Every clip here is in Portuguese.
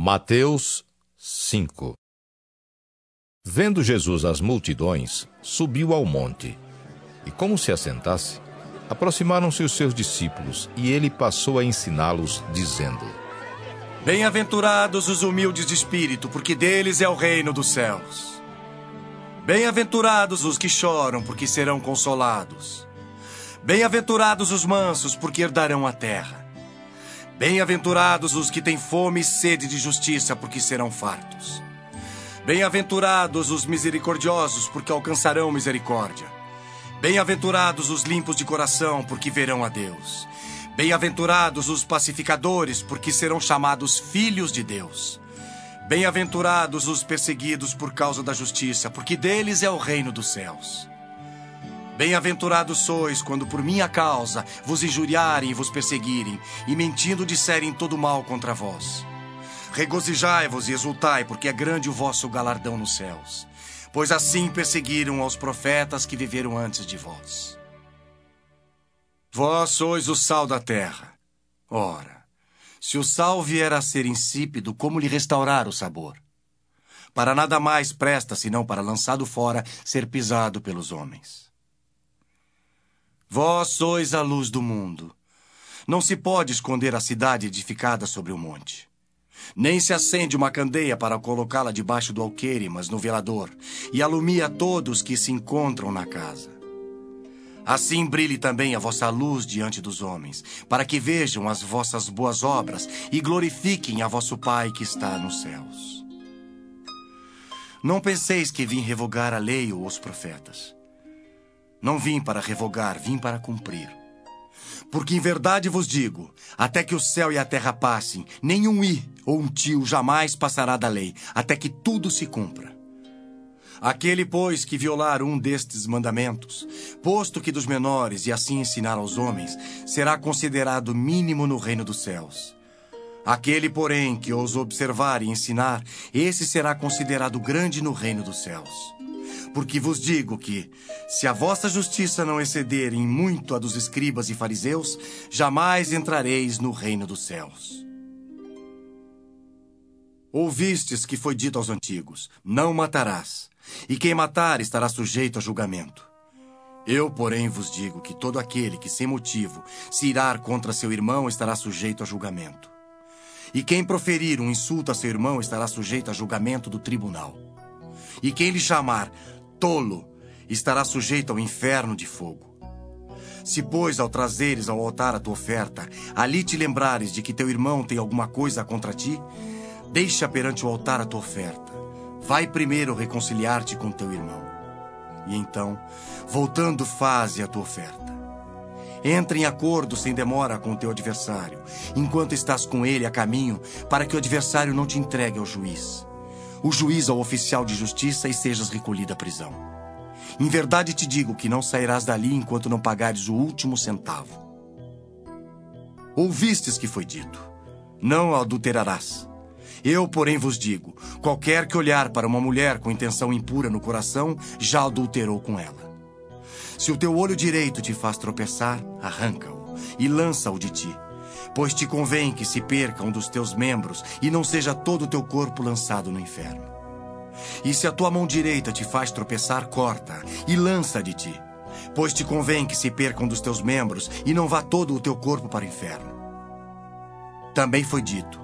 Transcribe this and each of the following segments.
Mateus 5 Vendo Jesus as multidões, subiu ao monte. E como se assentasse, aproximaram-se os seus discípulos, e ele passou a ensiná-los, dizendo: Bem-aventurados os humildes de espírito, porque deles é o reino dos céus. Bem-aventurados os que choram, porque serão consolados. Bem-aventurados os mansos, porque herdarão a terra. Bem-aventurados os que têm fome e sede de justiça, porque serão fartos. Bem-aventurados os misericordiosos, porque alcançarão misericórdia. Bem-aventurados os limpos de coração, porque verão a Deus. Bem-aventurados os pacificadores, porque serão chamados filhos de Deus. Bem-aventurados os perseguidos por causa da justiça, porque deles é o reino dos céus. Bem-aventurados sois quando por minha causa vos injuriarem e vos perseguirem, e mentindo disserem todo mal contra vós. Regozijai-vos e exultai, porque é grande o vosso galardão nos céus. Pois assim perseguiram aos profetas que viveram antes de vós. Vós sois o sal da terra. Ora, se o sal vier a ser insípido, como lhe restaurar o sabor? Para nada mais presta senão para lançado fora ser pisado pelos homens. Vós sois a luz do mundo. Não se pode esconder a cidade edificada sobre o monte. Nem se acende uma candeia para colocá-la debaixo do alqueire, mas no velador, e alumia todos que se encontram na casa. Assim brilhe também a vossa luz diante dos homens, para que vejam as vossas boas obras e glorifiquem a vosso Pai que está nos céus. Não penseis que vim revogar a lei ou os profetas. Não vim para revogar, vim para cumprir. Porque em verdade vos digo: até que o céu e a terra passem, nenhum i ou um tio jamais passará da lei, até que tudo se cumpra. Aquele, pois, que violar um destes mandamentos, posto que dos menores e assim ensinar aos homens, será considerado mínimo no reino dos céus. Aquele, porém, que os observar e ensinar, esse será considerado grande no reino dos céus. Porque vos digo que, se a vossa justiça não exceder em muito a dos escribas e fariseus, jamais entrareis no reino dos céus. Ouvistes que foi dito aos antigos: Não matarás, e quem matar estará sujeito a julgamento. Eu, porém, vos digo que todo aquele que sem motivo se irar contra seu irmão estará sujeito a julgamento. E quem proferir um insulto a seu irmão estará sujeito a julgamento do tribunal. E quem lhe chamar tolo estará sujeito ao inferno de fogo. Se, pois, ao trazeres ao altar a tua oferta, ali te lembrares de que teu irmão tem alguma coisa contra ti, deixa perante o altar a tua oferta. Vai primeiro reconciliar-te com teu irmão. E então, voltando, faze a tua oferta. Entra em acordo sem demora com o teu adversário, enquanto estás com ele a caminho, para que o adversário não te entregue ao juiz o juiz ao oficial de justiça e sejas recolhido à prisão. Em verdade te digo que não sairás dali enquanto não pagares o último centavo. Ouvistes que foi dito: Não adulterarás. Eu, porém, vos digo: qualquer que olhar para uma mulher com intenção impura no coração, já adulterou com ela. Se o teu olho direito te faz tropeçar, arranca-o e lança-o de ti pois te convém que se perca um dos teus membros e não seja todo o teu corpo lançado no inferno. E se a tua mão direita te faz tropeçar, corta e lança de ti, pois te convém que se perca um dos teus membros e não vá todo o teu corpo para o inferno. Também foi dito: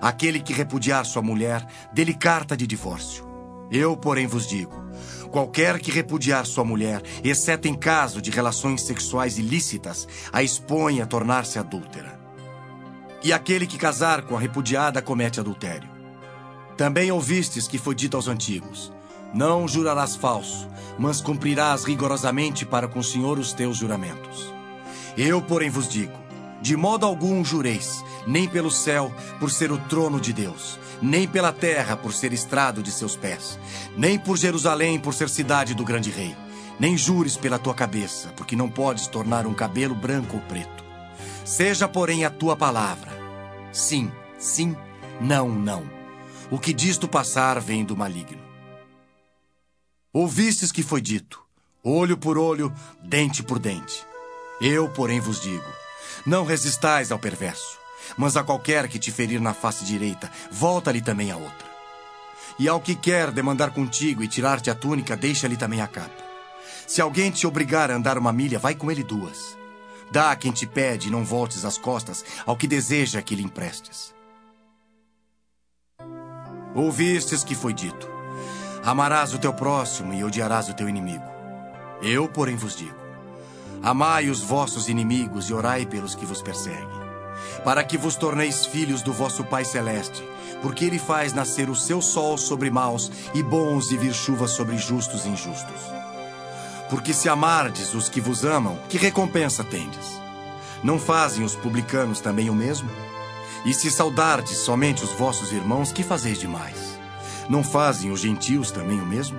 aquele que repudiar sua mulher, dê-lhe carta de divórcio. Eu, porém, vos digo: qualquer que repudiar sua mulher, exceto em caso de relações sexuais ilícitas, a expõe a tornar-se adúltera e aquele que casar com a repudiada comete adultério. Também ouvistes que foi dito aos antigos: Não jurarás falso, mas cumprirás rigorosamente para com o Senhor os teus juramentos. Eu, porém, vos digo: de modo algum jureis, nem pelo céu, por ser o trono de Deus, nem pela terra, por ser estrado de seus pés, nem por Jerusalém, por ser cidade do grande rei. Nem jures pela tua cabeça, porque não podes tornar um cabelo branco ou preto. Seja, porém, a tua palavra Sim, sim, não, não. O que disto passar vem do maligno. Ouvistes que foi dito: olho por olho, dente por dente. Eu, porém, vos digo: não resistais ao perverso, Mas a qualquer que te ferir na face direita, volta-lhe também a outra. E ao que quer demandar contigo e tirar-te a túnica, deixa-lhe também a capa. Se alguém te obrigar a andar uma milha, vai com ele duas. Dá a quem te pede e não voltes as costas ao que deseja que lhe emprestes. Ouvistes que foi dito: Amarás o teu próximo e odiarás o teu inimigo. Eu, porém, vos digo: Amai os vossos inimigos e orai pelos que vos perseguem, para que vos torneis filhos do vosso Pai Celeste, porque ele faz nascer o seu sol sobre maus e bons e vir chuva sobre justos e injustos. Porque se amardes os que vos amam, que recompensa tendes? Não fazem os publicanos também o mesmo? E se saudardes somente os vossos irmãos, que fazeis demais? Não fazem os gentios também o mesmo?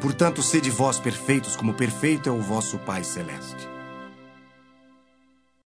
Portanto, sede vós perfeitos, como perfeito é o vosso Pai Celeste.